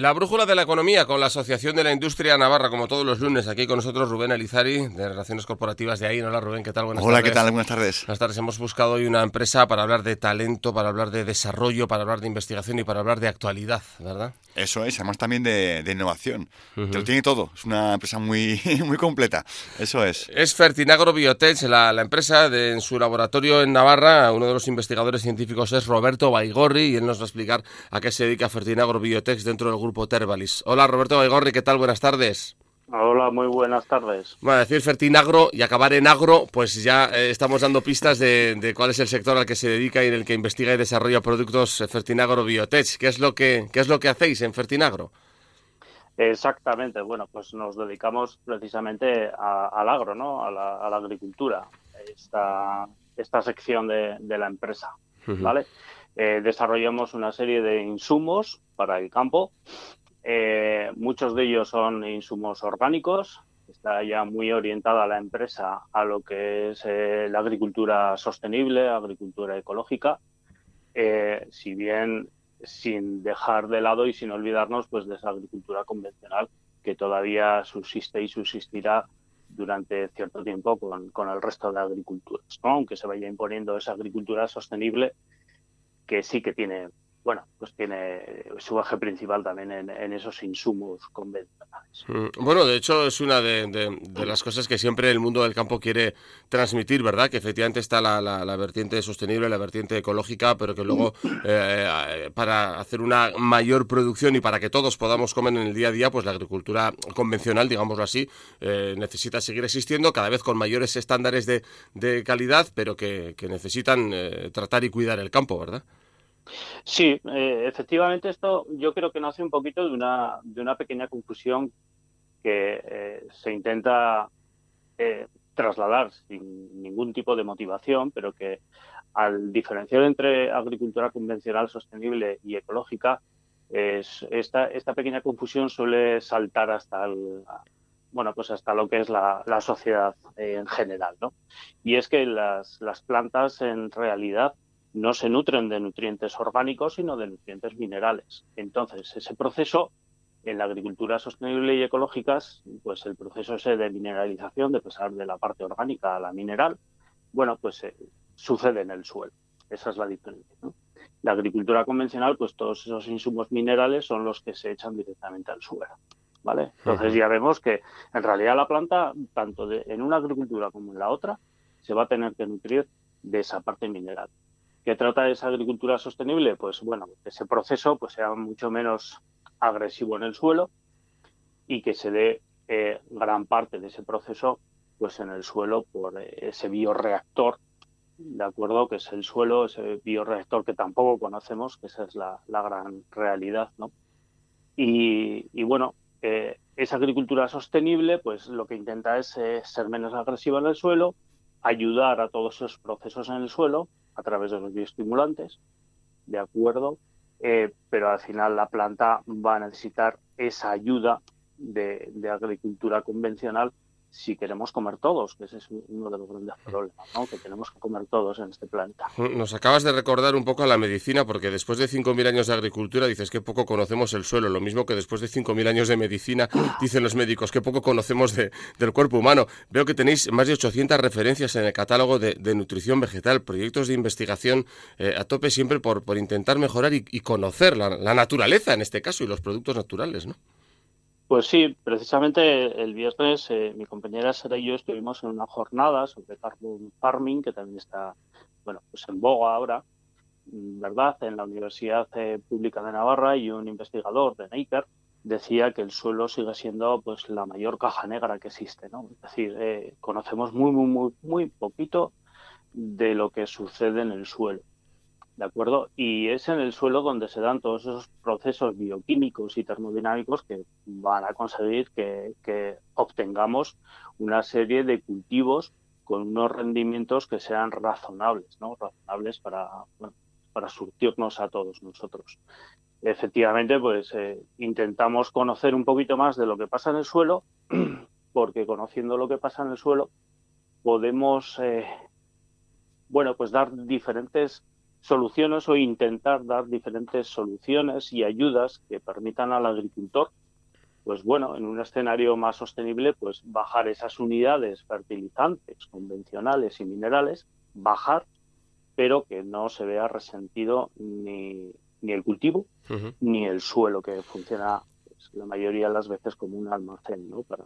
La brújula de la economía con la Asociación de la Industria Navarra, como todos los lunes, aquí con nosotros Rubén Elizari, de Relaciones Corporativas de ahí. Hola Rubén, ¿qué tal? Buenas Hola, tardes. ¿qué tal? Buenas tardes. Buenas tardes. Hemos buscado hoy una empresa para hablar de talento, para hablar de desarrollo, para hablar de investigación y para hablar de actualidad, ¿verdad? Eso es, además también de, innovación. Te lo tiene todo, es una empresa muy, muy completa, eso es. Es Fertinagro Biotech, la, la empresa de, en su laboratorio en Navarra, uno de los investigadores científicos es Roberto Baigorri y él nos va a explicar a qué se dedica Fertinagro Biotech dentro del grupo Tervalis. Hola Roberto Baigorri, ¿qué tal? Buenas tardes. Hola, muy buenas tardes. Bueno, decir Fertinagro y acabar en agro, pues ya eh, estamos dando pistas de, cuál es el sector al que se dedica y en el que investiga y desarrolla productos Fertinagro Biotech. ¿Qué es lo que, qué es lo que hacéis en Fertinagro? Exactamente, bueno, pues nos dedicamos precisamente al agro, ¿no? A la, agricultura, esta, esta sección de, la empresa, ¿vale? Eh, desarrollamos una serie de insumos para el campo eh, muchos de ellos son insumos orgánicos. Está ya muy orientada la empresa a lo que es eh, la agricultura sostenible, agricultura ecológica. Eh, si bien sin dejar de lado y sin olvidarnos pues de esa agricultura convencional que todavía subsiste y subsistirá durante cierto tiempo con, el resto de agriculturas, aunque se vaya imponiendo esa agricultura sostenible que sí que tiene bueno, pues tiene su eje principal también en, esos insumos convencionales. Mm, bueno, de hecho es una de, las cosas que siempre el mundo del campo quiere transmitir, ¿verdad? Que efectivamente está la, vertiente sostenible, la vertiente ecológica, pero que luego eh, para hacer una mayor producción y para que todos podamos comer en el día a día, pues la agricultura convencional, digámoslo así, eh, necesita seguir existiendo cada vez con mayores estándares de, calidad, pero que, necesitan eh, tratar y cuidar el campo, ¿verdad? Sí, eh, efectivamente esto yo creo que nace un poquito de una, de una pequeña confusión que eh, se intenta eh, trasladar sin ningún tipo de motivación, pero que al diferenciar entre agricultura convencional sostenible y ecológica, es, esta, esta pequeña confusión suele saltar hasta el, bueno, pues hasta lo que es la, la sociedad en general, ¿no? Y es que las, las plantas en realidad no se nutren de nutrientes orgánicos, sino de nutrientes minerales. Entonces, ese proceso en la agricultura sostenible y ecológica, pues el proceso ese de mineralización, de pasar de la parte orgánica a la mineral, bueno, pues eh, sucede en el suelo. Esa es la diferencia. La agricultura convencional, pues todos esos insumos minerales son los que se echan directamente al suelo. ¿Vale? Entonces ya vemos que en realidad la planta, tanto en una agricultura como en la otra, se va a tener que nutrir de esa parte mineral que trata esa agricultura sostenible, pues bueno, ese proceso pues sea mucho menos agresivo en el suelo y que se dé eh, gran parte de ese proceso pues en el suelo por eh, ese bioreactor, de acuerdo, que es el suelo, ese bioreactor que tampoco conocemos, que esa es la, gran realidad, ¿no? Y, bueno, eh, esa agricultura sostenible, pues lo que intenta es ser menos agresiva en el suelo, ayudar a todos esos procesos en el suelo a través de los bioestimulantes, ¿de acuerdo? Eh, pero al final la planta va a necesitar esa ayuda de, de agricultura convencional si queremos comer todos, que ese es uno de los grandes problemas, ¿no? que tenemos que comer todos en este planeta. Nos acabas de recordar un poco a la medicina, porque después de 5.000 años de agricultura dices que poco conocemos el suelo, lo mismo que después de 5.000 años de medicina dicen los médicos que poco conocemos del cuerpo humano. Veo que tenéis más de 800 referencias en el catálogo de, nutrición vegetal, proyectos de investigación eh, a tope siempre por, por intentar mejorar y, conocer la, la naturaleza en este caso y los productos naturales, ¿no? Pues sí, precisamente el viernes eh, mi compañera Sara y yo estuvimos en una jornada sobre carbon farming, que también está bueno, pues en boga ahora, ¿verdad? En la Universidad eh, Pública de Navarra y un investigador de Naker decía que el suelo sigue siendo pues la mayor caja negra que existe, ¿no? Es decir, eh, conocemos muy, muy, muy, muy poquito de lo que sucede en el suelo. ¿De acuerdo? Y es en el suelo donde se dan todos esos procesos bioquímicos y termodinámicos que van a conseguir que, obtengamos una serie de cultivos con unos rendimientos que sean razonables, ¿no? Razonables para, para surtirnos a todos nosotros. Efectivamente, pues eh, intentamos conocer un poquito más de lo que pasa en el suelo, porque conociendo lo que pasa en el suelo podemos, eh, bueno, pues dar diferentes soluciones o intentar dar diferentes soluciones y ayudas que permitan al agricultor, pues bueno, en un escenario más sostenible, pues bajar esas unidades fertilizantes convencionales y minerales, bajar, pero que no se vea resentido ni, ni el cultivo ni el suelo que funciona pues, la mayoría de las veces como un almacén ¿no? para,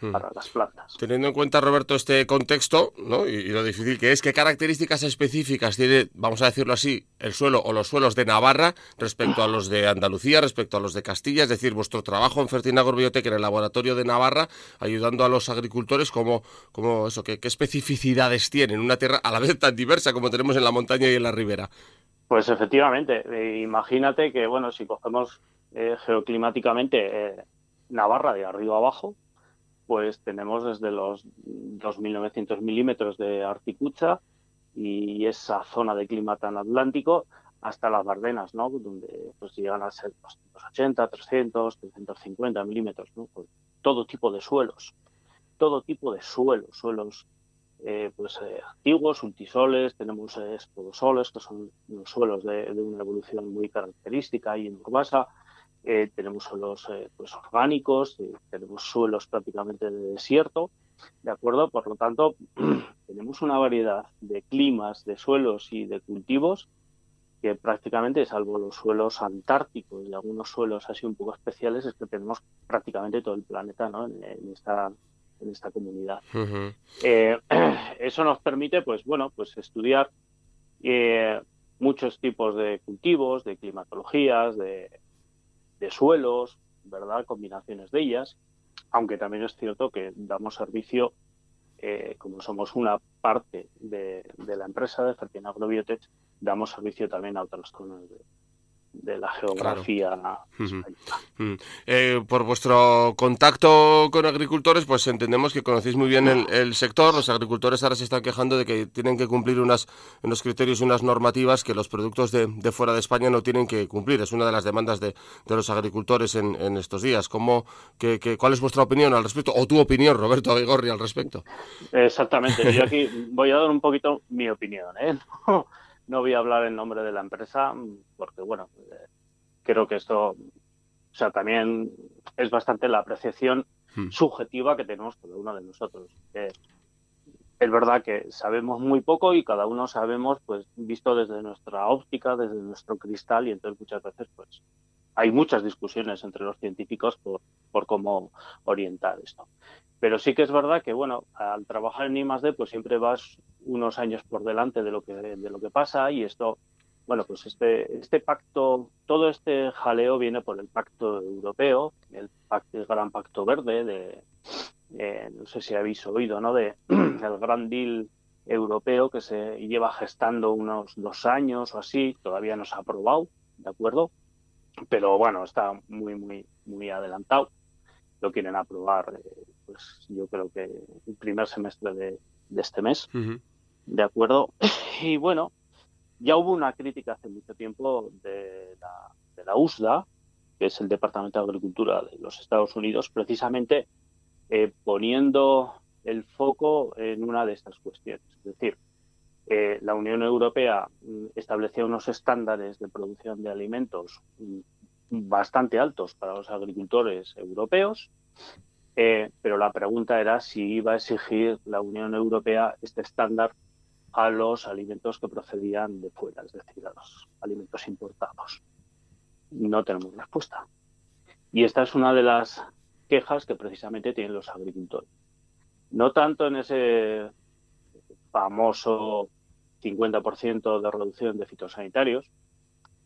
Hmm. para las plantas. Teniendo en cuenta, Roberto, este contexto ¿no? y, lo difícil que es, ¿qué características específicas tiene, vamos a decirlo así, el suelo o los suelos de Navarra respecto a los de Andalucía, respecto a los de Castilla? Es decir, vuestro trabajo en Fertinagor Biotech en el laboratorio de Navarra, ayudando a los agricultores, como, como eso, ¿qué, especificidades tienen una tierra a la vez tan diversa como tenemos en la montaña y en la ribera? Pues efectivamente, eh, imagínate que, bueno, si cogemos eh, geoclimáticamente eh, Navarra de arriba abajo, pues tenemos desde los 2.900 milímetros de Articucha y esa zona de clima tan atlántico hasta las Bardenas, ¿no? Donde pues llegan a ser 280, 300, 350 milímetros, todo tipo de suelos, todo tipo de suelos, suelos eh, pues eh, antiguos, ultisoles, tenemos eh, que son los suelos de, de, una evolución muy característica y en Urbasa, eh, tenemos suelos eh, pues orgánicos, eh, tenemos suelos prácticamente de desierto, ¿de acuerdo? Por lo tanto, tenemos una variedad de climas, de suelos y de cultivos que prácticamente, salvo los suelos antárticos y algunos suelos así un poco especiales, es que tenemos prácticamente todo el planeta ¿no? en, esta en esta comunidad. eso nos permite, pues bueno, pues estudiar muchos tipos de cultivos, de climatologías, de, de suelos, ¿verdad? Combinaciones de ellas, aunque también es cierto que damos servicio, eh, como somos una parte de, la empresa de Fertin Agrobiotech, damos servicio también a otras zonas de, de la geografía mm. eh, por vuestro contacto con agricultores, pues entendemos que conocéis muy bien el, sector. Los agricultores ahora se están quejando de que tienen que cumplir unas, unos criterios y unas normativas que los productos de, fuera de España no tienen que cumplir. Es una de las demandas de, los agricultores en, estos días. ¿Cómo, que, ¿Cuál es vuestra opinión al respecto? O tu opinión, Roberto Aguigorri, al respecto. Exactamente. Yo aquí voy a dar un poquito mi opinión. ¿eh? No voy a hablar en nombre de la empresa porque, bueno, eh, creo que esto, o sea, también es bastante la apreciación hmm. subjetiva que tenemos cada uno de nosotros. es verdad que sabemos muy poco y cada uno sabemos, pues, visto desde nuestra óptica, desde nuestro cristal, y entonces muchas veces, pues, hay muchas discusiones entre los científicos por, por cómo orientar esto. Pero sí que es verdad que, bueno, al trabajar en I+.D., pues siempre vas unos años por delante de lo que, de lo que pasa y esto, bueno, pues este, este pacto, todo este jaleo viene por el pacto europeo, el, pacto, el gran pacto verde de, eh, no sé si habéis oído, ¿no? De el gran deal europeo que se lleva gestando unos dos años o así, todavía no se ha aprobado, ¿de acuerdo? Pero bueno, está muy, muy, muy adelantado. Lo quieren aprobar eh, pues yo creo que el primer semestre de, este mes, ¿de acuerdo? Y bueno, ya hubo una crítica hace mucho tiempo de la, de la USDA, que es el Departamento de Agricultura de los Estados Unidos, precisamente eh, poniendo el foco en una de estas cuestiones. Es decir, eh, la Unión Europea mm, establecía unos estándares de producción de alimentos mm, bastante altos para los agricultores europeos eh, pero la pregunta era si iba a exigir la Unión Europea este estándar a los alimentos que procedían de fuera, es decir, a los alimentos importados. No tenemos respuesta. Y esta es una de las quejas que precisamente tienen los agricultores. No tanto en ese famoso 50% de reducción de fitosanitarios,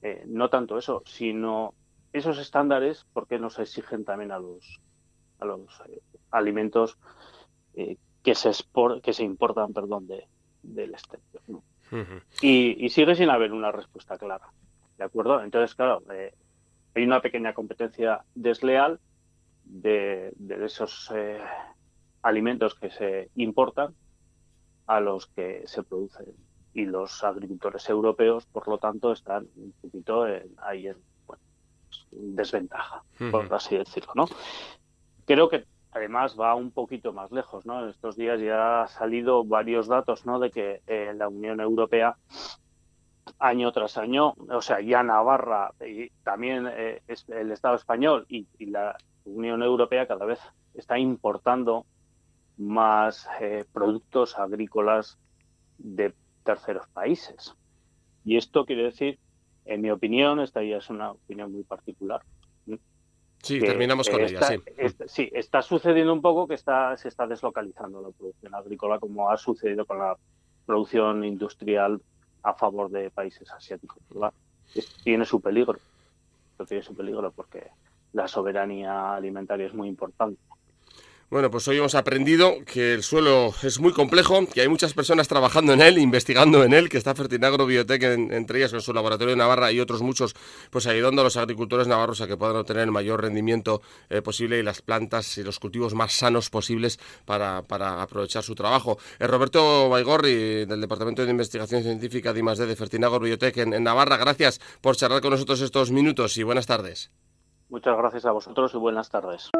eh, no tanto eso, sino esos estándares, ¿por qué no se exigen también a los a los eh, alimentos eh, que se que se importan perdón de, del exterior y, sigue sin haber una respuesta clara de acuerdo entonces claro eh, hay una pequeña competencia desleal de, esos alimentos que se importan a los que se producen. Y los agricultores europeos por lo tanto están un poquito ahí en desventaja por así decirlo no creo que además va un poquito más lejos, ¿no? En estos días ya ha salido varios datos, ¿no? De que eh, la Unión Europea año tras año, o sea, ya Navarra y también eh, el Estado español y, la Unión Europea cada vez está importando más eh, productos agrícolas de terceros países. Y esto quiere decir, en mi opinión, esta ya es una opinión muy particular. Sí, terminamos con ella, sí. sí, está sucediendo un poco que está, se está deslocalizando la producción agrícola, como ha sucedido con la producción industrial a favor de países asiáticos. Tiene su peligro, tiene su peligro porque la soberanía alimentaria es muy importante. Bueno, pues hoy hemos aprendido que el suelo es muy complejo, que hay muchas personas trabajando en él, investigando en él, que está Fertinagro Biotech, entre ellas en su laboratorio de Navarra y otros muchos, pues ayudando a los agricultores navarros a que puedan obtener el mayor rendimiento eh, posible y las plantas y los cultivos más sanos posibles para, aprovechar su trabajo. Eh, Roberto Baigorri, del Departamento de Investigación Científica de I+.D. de Fertinagro Biotech en Navarra, gracias por charlar con nosotros estos minutos y buenas tardes. Muchas gracias a vosotros y buenas tardes.